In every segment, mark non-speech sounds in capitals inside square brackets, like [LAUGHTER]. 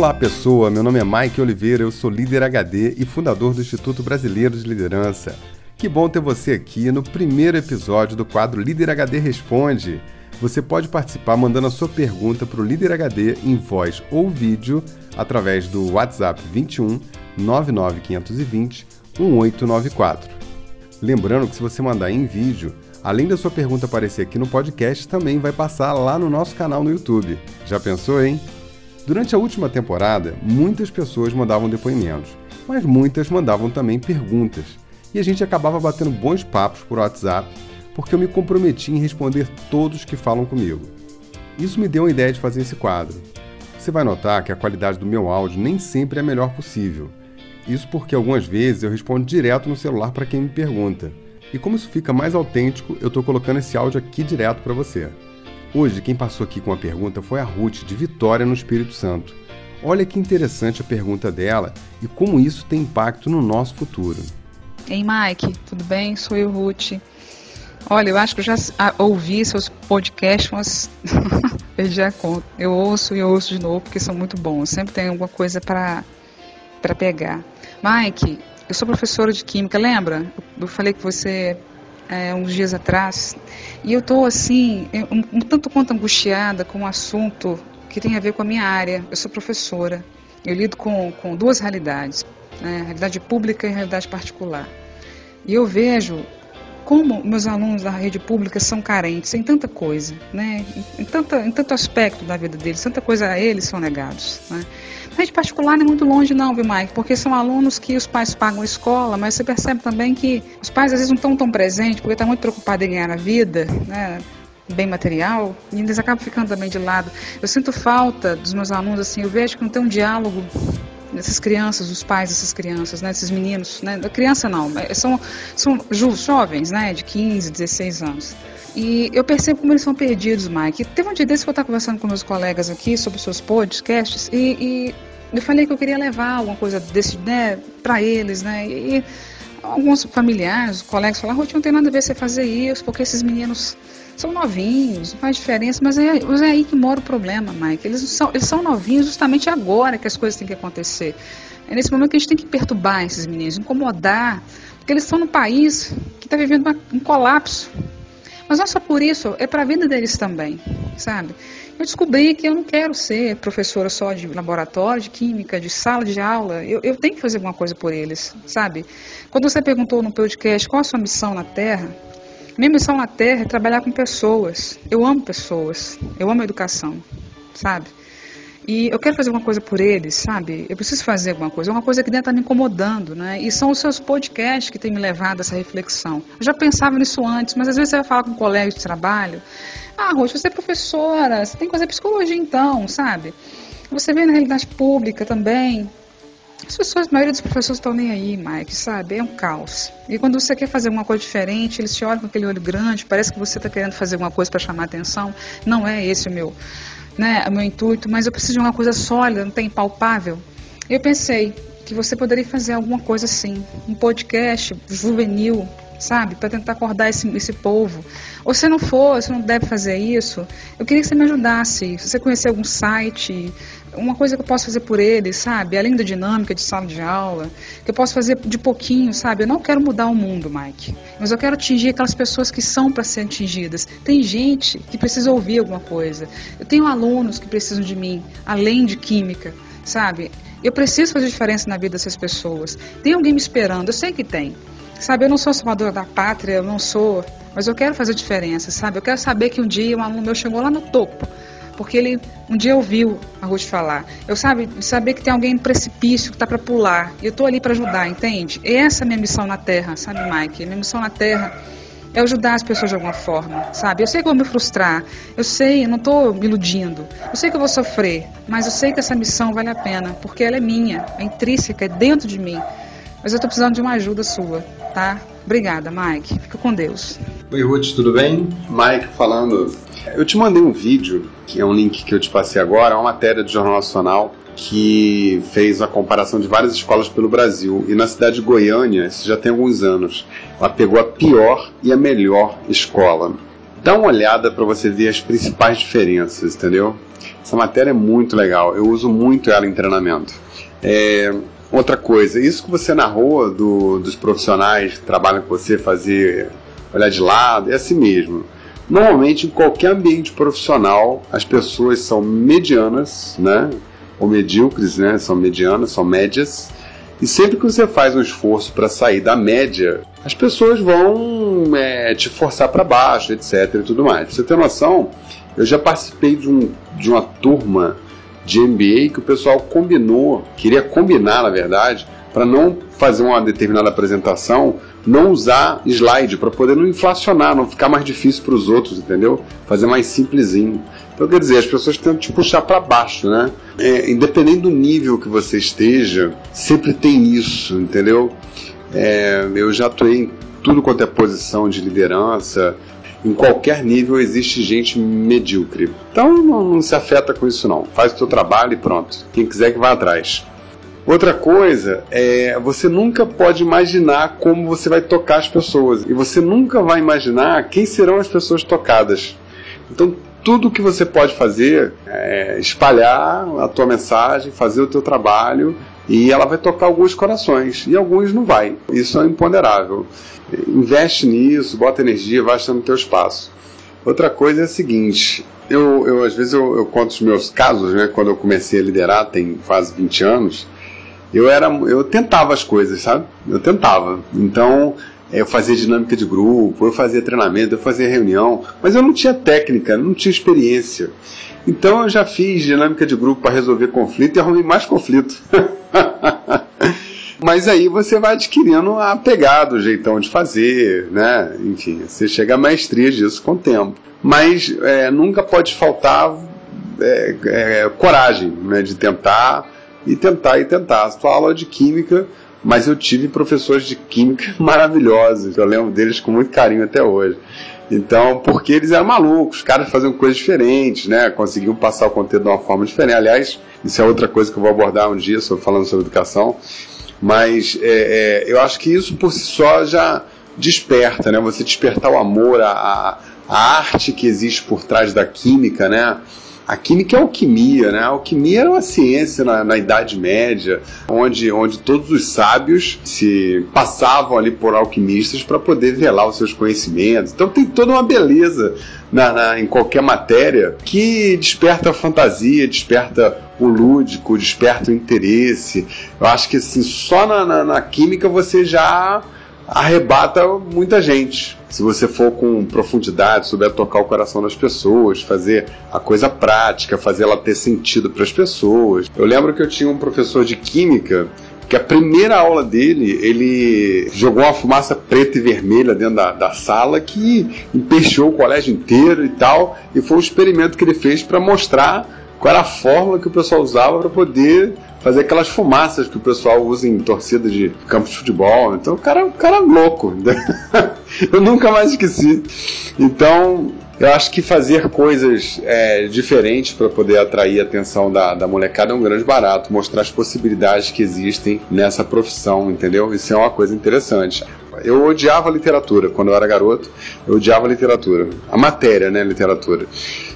Olá pessoa, meu nome é Mike Oliveira, eu sou líder HD e fundador do Instituto Brasileiro de Liderança. Que bom ter você aqui no primeiro episódio do quadro Líder HD Responde. Você pode participar mandando a sua pergunta para o Líder HD em voz ou vídeo através do WhatsApp 21 99520 1894. Lembrando que se você mandar em vídeo, além da sua pergunta aparecer aqui no podcast, também vai passar lá no nosso canal no YouTube. Já pensou, hein? Durante a última temporada, muitas pessoas mandavam depoimentos, mas muitas mandavam também perguntas. E a gente acabava batendo bons papos por WhatsApp, porque eu me comprometi em responder todos que falam comigo. Isso me deu a ideia de fazer esse quadro. Você vai notar que a qualidade do meu áudio nem sempre é a melhor possível. Isso porque algumas vezes eu respondo direto no celular para quem me pergunta. E como isso fica mais autêntico, eu estou colocando esse áudio aqui direto para você. Hoje, quem passou aqui com a pergunta foi a Ruth, de Vitória, no Espírito Santo. Olha que interessante a pergunta dela e como isso tem impacto no nosso futuro. Ei, Mike, tudo bem? Sou eu, Ruth. Olha, eu acho que eu já ouvi seus podcasts, mas perdi [LAUGHS] a conta. Eu ouço e ouço de novo porque são muito bons. Sempre tem alguma coisa para pegar. Mike, eu sou professora de Química, lembra? Eu falei que você é, uns dias atrás. E eu estou assim, um, um, tanto quanto angustiada com um assunto que tem a ver com a minha área. Eu sou professora. Eu lido com, com duas realidades, né? realidade pública e realidade particular. E eu vejo como meus alunos da rede pública são carentes em tanta coisa, né? em, tanta, em tanto aspecto da vida deles, tanta coisa a eles são negados. Né? rede particular não é muito longe não, viu, Mike? Porque são alunos que os pais pagam a escola, mas você percebe também que os pais às vezes não estão tão presentes porque estão muito preocupados em ganhar a vida, né? bem material, e eles acabam ficando também de lado. Eu sinto falta dos meus alunos, assim, eu vejo que não tem um diálogo dessas crianças, os pais dessas crianças, né, desses meninos, né, criança não, são, são jovens, né, de 15, 16 anos. E eu percebo como eles são perdidos, Mike. Teve um dia desse que eu estava conversando com meus colegas aqui sobre os seus podcasts e, e eu falei que eu queria levar alguma coisa desse, né, para eles, né? E alguns familiares, colegas falaram, Ruth, não tem nada a ver você fazer isso, porque esses meninos são novinhos, não faz diferença, mas é, é aí que mora o problema, Mike. Eles são, eles são novinhos justamente agora que as coisas têm que acontecer. É nesse momento que a gente tem que perturbar esses meninos, incomodar, porque eles estão num país que está vivendo uma, um colapso mas não só por isso, é para a vida deles também, sabe? Eu descobri que eu não quero ser professora só de laboratório, de química, de sala de aula. Eu, eu tenho que fazer alguma coisa por eles, sabe? Quando você perguntou no podcast qual a sua missão na Terra, minha missão na Terra é trabalhar com pessoas. Eu amo pessoas, eu amo educação, sabe? E eu quero fazer alguma coisa por eles, sabe? Eu preciso fazer alguma coisa. É uma coisa que dentro está me incomodando, né? E são os seus podcasts que têm me levado a essa reflexão. Eu já pensava nisso antes, mas às vezes você vai falar com um colega de trabalho. Ah, Rocha, você é professora, você tem que fazer psicologia então, sabe? Você vê na realidade pública também. As pessoas, a maioria dos professores estão nem aí, Mike, sabe? É um caos. E quando você quer fazer uma coisa diferente, eles te olham com aquele olho grande, parece que você está querendo fazer alguma coisa para chamar atenção. Não é esse o meu né, o meu intuito, mas eu preciso de uma coisa sólida, não tem palpável. Eu pensei que você poderia fazer alguma coisa assim, um podcast juvenil, sabe, para tentar acordar esse, esse povo. Ou se não for, se não deve fazer isso, eu queria que você me ajudasse. Se você conhecer algum site, uma coisa que eu posso fazer por eles, sabe? Além da dinâmica de sala de aula, que eu posso fazer de pouquinho, sabe? Eu não quero mudar o mundo, Mike, mas eu quero atingir aquelas pessoas que são para ser atingidas. Tem gente que precisa ouvir alguma coisa. Eu tenho alunos que precisam de mim, além de química, sabe? Eu preciso fazer diferença na vida dessas pessoas. Tem alguém me esperando, eu sei que tem. Sabe, eu não sou salvadora da pátria, eu não sou, mas eu quero fazer diferença, sabe? Eu quero saber que um dia um aluno meu chegou lá no topo porque ele um dia ouviu a Ruth falar. Eu sabe, saber que tem alguém no precipício que está para pular. E eu estou ali para ajudar, entende? E essa é a minha missão na Terra, sabe, Mike? Minha missão na Terra é ajudar as pessoas de alguma forma, sabe? Eu sei que eu vou me frustrar, eu sei, eu não estou me iludindo, eu sei que eu vou sofrer, mas eu sei que essa missão vale a pena, porque ela é minha, é intrínseca, é dentro de mim. Mas eu estou precisando de uma ajuda sua, tá? Obrigada, Mike. Fica com Deus. Oi, Ruth, tudo bem? Mike falando. Eu te mandei um vídeo, que é um link que eu te passei agora, uma matéria do Jornal Nacional que fez a comparação de várias escolas pelo Brasil. E na cidade de Goiânia, isso já tem alguns anos, ela pegou a pior e a melhor escola. Dá uma olhada para você ver as principais diferenças, entendeu? Essa matéria é muito legal, eu uso muito ela em treinamento. É, outra coisa, isso que você narrou do, dos profissionais que trabalham com você fazer olhar de lado, é assim mesmo. Normalmente, em qualquer ambiente profissional, as pessoas são medianas, né? Ou medíocres, né? São medianas, são médias. E sempre que você faz um esforço para sair da média, as pessoas vão é, te forçar para baixo, etc. e tudo mais. Pra você ter noção, eu já participei de, um, de uma turma de MBA que o pessoal combinou, queria combinar, na verdade, para não fazer uma determinada apresentação, não usar slide, para poder não inflacionar, não ficar mais difícil para os outros, entendeu? Fazer mais simplesinho. Então, quer dizer, as pessoas tentam te puxar para baixo, né? É, independente do nível que você esteja, sempre tem isso, entendeu? É, eu já atuei em tudo quanto é posição de liderança, em qualquer nível existe gente medíocre. Então não, não, se afeta com isso não. Faz o seu trabalho e pronto. Quem quiser que vá atrás. Outra coisa é você nunca pode imaginar como você vai tocar as pessoas e você nunca vai imaginar quem serão as pessoas tocadas. Então tudo que você pode fazer é espalhar a tua mensagem, fazer o teu trabalho e ela vai tocar alguns corações e alguns não vai. Isso é imponderável. Investe nisso, bota energia, vai achando o teu espaço. Outra coisa é a seguinte, eu, eu às vezes eu, eu, conto os meus casos, né, quando eu comecei a liderar, tem quase 20 anos, eu era eu tentava as coisas, sabe? Eu tentava. Então, eu fazia dinâmica de grupo, eu fazia treinamento, eu fazia reunião, mas eu não tinha técnica, não tinha experiência. Então eu já fiz dinâmica de grupo para resolver conflito e arrumei mais conflito. [LAUGHS] Mas aí você vai adquirindo a pegada, o jeitão de fazer, né? Enfim, você chega a maestria disso com o tempo. Mas é, nunca pode faltar é, é, coragem né? de tentar e tentar e tentar. A sua aula de química, mas eu tive professores de química [LAUGHS] maravilhosos. Eu lembro deles com muito carinho até hoje. Então, porque eles eram malucos, os caras faziam coisas diferentes, né? Conseguiam passar o conteúdo de uma forma diferente. Aliás, isso é outra coisa que eu vou abordar um dia, sobre, falando sobre educação. Mas é, é, eu acho que isso por si só já desperta, né? Você despertar o amor, a, a arte que existe por trás da química, né? A química é alquimia, né? A alquimia era uma ciência na, na, Idade Média, onde, onde todos os sábios se passavam ali por alquimistas para poder velar os seus conhecimentos. Então tem toda uma beleza na, na, em qualquer matéria que desperta a fantasia, desperta o lúdico, desperta o interesse. Eu acho que assim, só na, na química você já arrebata muita gente. Se você for com profundidade, souber tocar o coração das pessoas, fazer a coisa prática, fazer ela ter sentido para as pessoas. Eu lembro que eu tinha um professor de química que a primeira aula dele, ele jogou uma fumaça preta e vermelha dentro da, da sala que empechou o colégio inteiro e tal, e foi um experimento que ele fez para mostrar qual era a fórmula que o pessoal usava para poder fazer aquelas fumaças que o pessoal usa em torcida de campo de futebol. Então o cara, o cara é louco. [LAUGHS] eu nunca mais esqueci. Então eu acho que fazer coisas é, diferentes para poder atrair a atenção da, da molecada é um grande barato, mostrar as possibilidades que existem nessa profissão, entendeu? Isso é uma coisa interessante. Eu odiava literatura quando eu era garoto, eu odiava literatura. A matéria, né, literatura.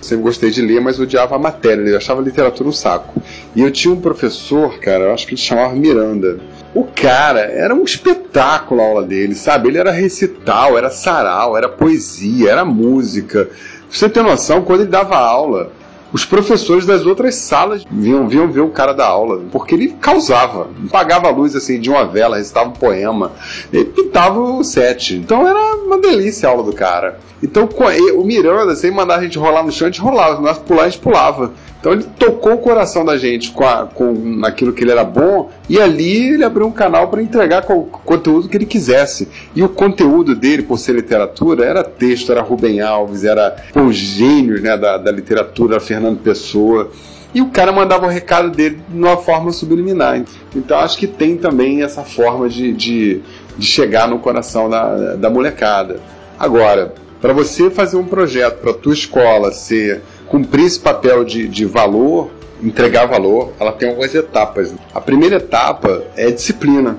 Sempre gostei de ler, mas odiava a matéria, eu achava a literatura um saco. E eu tinha um professor, cara, eu acho que ele chamava Miranda. O cara era um espetáculo a aula dele, sabe? Ele era recital, era sarau, era poesia, era música. você tem noção, quando ele dava aula, os professores das outras salas vinham, vinham ver o cara da aula, porque ele causava. Pagava a luz assim de uma vela, recitava um poema, ele pintava o set. Então era uma delícia a aula do cara. Então o Miranda, sem mandar a gente rolar no chão, a gente rolava, nós pular, a gente pulava. Então ele tocou o coração da gente com, a, com aquilo que ele era bom e ali ele abriu um canal para entregar o conteúdo que ele quisesse. E o conteúdo dele, por ser literatura, era texto, era Rubem Alves, era pô, gênios né, da, da literatura, Fernando Pessoa. E o cara mandava o recado dele de uma forma subliminar. Então acho que tem também essa forma de, de, de chegar no coração da, da molecada. Agora, para você fazer um projeto para tua escola ser cumprir esse papel de, de valor, entregar valor, ela tem algumas etapas. A primeira etapa é disciplina.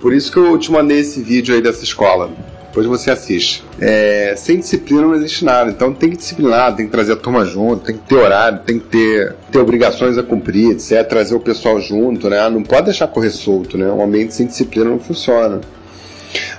Por isso que eu te mandei esse vídeo aí dessa escola. depois você assiste. É, sem disciplina não existe nada, então tem que disciplinar, tem que trazer a turma junto, tem que ter horário, tem que ter, ter obrigações a cumprir, etc. Trazer o pessoal junto, né? Não pode deixar correr solto, né? Um ambiente sem disciplina não funciona.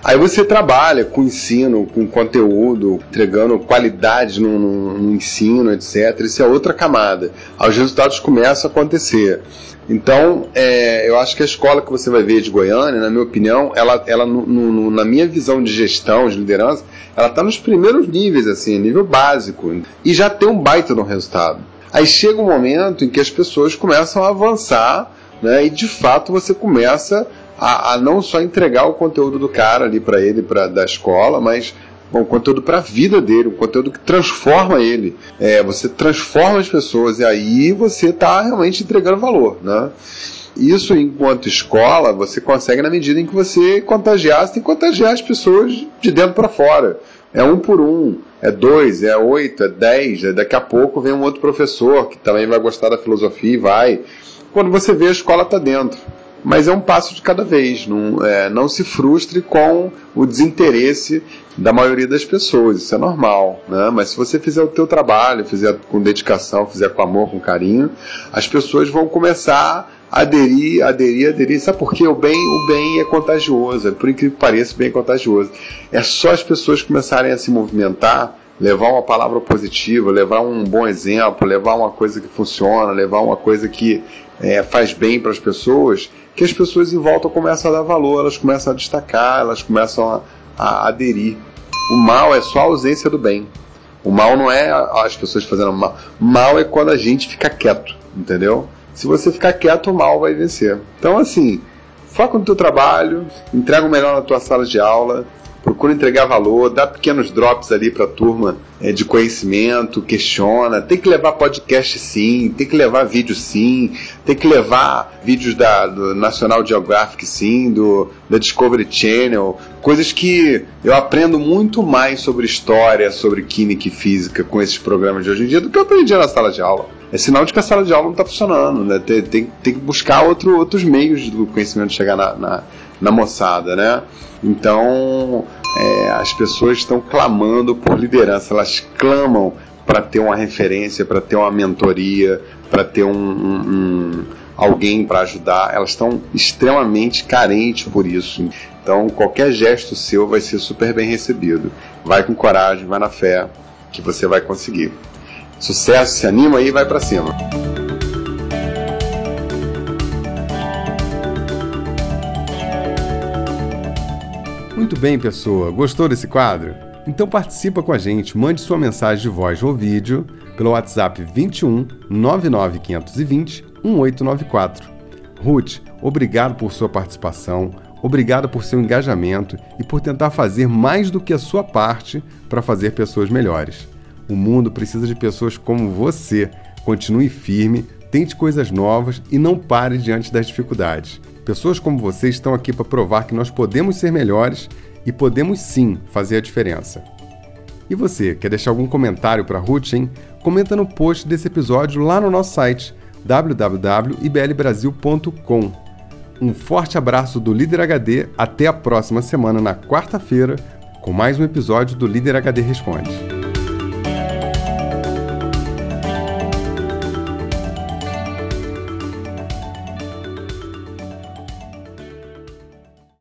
Aí você trabalha com ensino, com conteúdo, entregando qualidade no, no, no ensino, etc. Isso é outra camada. Aí os resultados começam a acontecer. Então, é, eu acho que a escola que você vai ver de Goiânia, na minha opinião, ela, ela no, no, na minha visão de gestão, de liderança, ela está nos primeiros níveis, assim, nível básico, e já tem um baita no resultado. Aí chega um momento em que as pessoas começam a avançar, né, e de fato você começa a, a não só entregar o conteúdo do cara ali para ele, para da escola, mas um conteúdo para a vida dele, um conteúdo que transforma ele. É, você transforma as pessoas e aí você está realmente entregando valor, né? Isso, enquanto escola, você consegue na medida em que você contagiar, você tem que contagiar as pessoas de dentro para fora. É um por um, é dois, é oito, é dez. É daqui a pouco vem um outro professor que também vai gostar da filosofia e vai. Quando você vê, a escola está dentro mas é um passo de cada vez. Não, é, não se frustre com o desinteresse da maioria das pessoas, isso é normal, né? Mas se você fizer o teu trabalho, fizer com dedicação, fizer com amor, com carinho, as pessoas vão começar a aderir, aderir, aderir. Sabe por quê? O bem, o bem é contagioso, por incrível que pareça, o bem é contagioso. É só as pessoas começarem a se movimentar, levar uma palavra positiva, levar um bom exemplo, levar uma coisa que funciona, levar uma coisa que é, faz bem para as pessoas, que as pessoas em volta começam a dar valor, elas começam a destacar, elas começam a, a aderir. O mal é só a ausência do bem. O mal não é as pessoas fazendo mal. Mal é quando a gente fica quieto, entendeu? Se você ficar quieto, o mal vai vencer. Então, assim, foca no teu trabalho, entrega o melhor na tua sala de aula, procura entregar valor, dá pequenos drops ali para a turma é, de conhecimento, questiona. Tem que levar podcast sim, tem que levar vídeo sim, tem que levar vídeos da, do National Geographic sim, do, da Discovery Channel, coisas que eu aprendo muito mais sobre história, sobre química e física com esses programas de hoje em dia do que eu aprendi na sala de aula. É sinal de que a sala de aula não está funcionando, né? Tem, tem, tem, que buscar outro, outros meios do conhecimento chegar na, na, na moçada, né? Então, é, as pessoas estão clamando por liderança, elas clamam para ter uma referência, para ter uma mentoria, para ter um, um, um alguém para ajudar. Elas estão extremamente carentes por isso. Então, qualquer gesto seu vai ser super bem recebido. Vai com coragem, vai na fé, que você vai conseguir. Sucesso, se anima aí e vai para cima. Muito bem, pessoa. Gostou desse quadro? Então participa com a gente, mande sua mensagem de voz ou vídeo pelo WhatsApp 21 99520 1894. Ruth, obrigado por sua participação, obrigado por seu engajamento e por tentar fazer mais do que a sua parte para fazer pessoas melhores. O mundo precisa de pessoas como você. Continue firme, tente coisas novas e não pare diante das dificuldades. Pessoas como você estão aqui para provar que nós podemos ser melhores e podemos sim fazer a diferença. E você, quer deixar algum comentário para a Ruth, hein? Comenta no post desse episódio lá no nosso site www.iblbrasil.com. Um forte abraço do Líder HD, até a próxima semana na quarta-feira com mais um episódio do Líder HD Responde.